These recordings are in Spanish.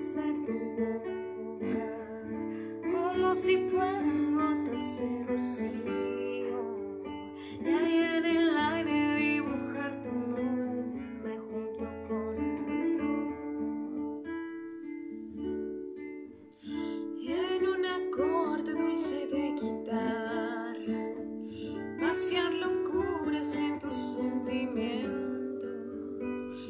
dulce tu boca, como si fueran gotas de rocío. Y ahí en el aire dibujar tu nombre junto con el en un acorde dulce de guitarra, vaciar locuras en tus sentimientos,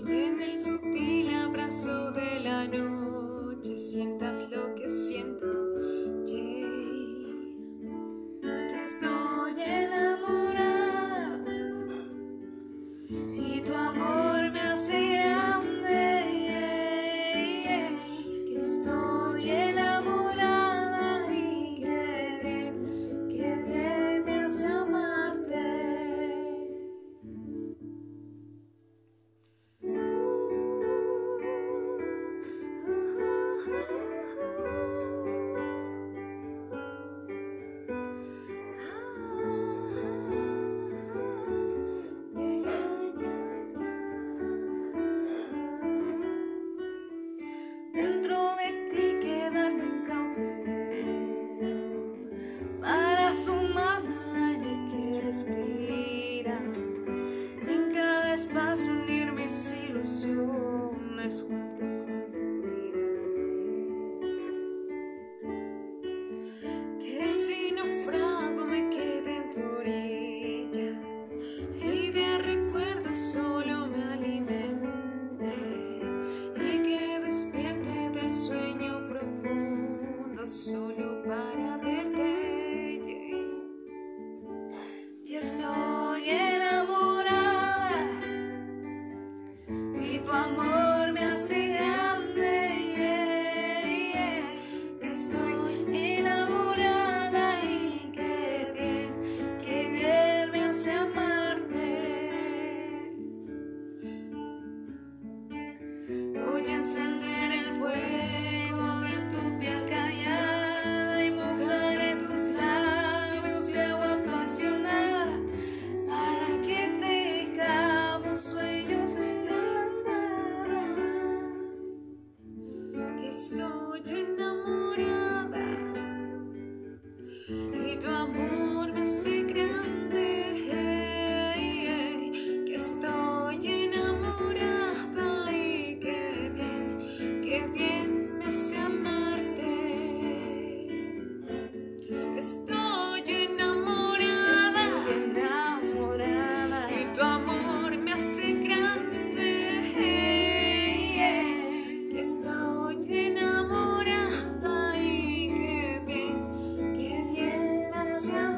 en el sutil abrazo de la noche sientas lo que siento. tu amor me hace grande, que estoy enamorada y que bien, que bien me hace amarte. Hoy encendí que estoy enamorada. Estoy enamorada. Y tu amor me hace grande. Hey, yeah. Que estoy enamorada y que bien, que bien me hace.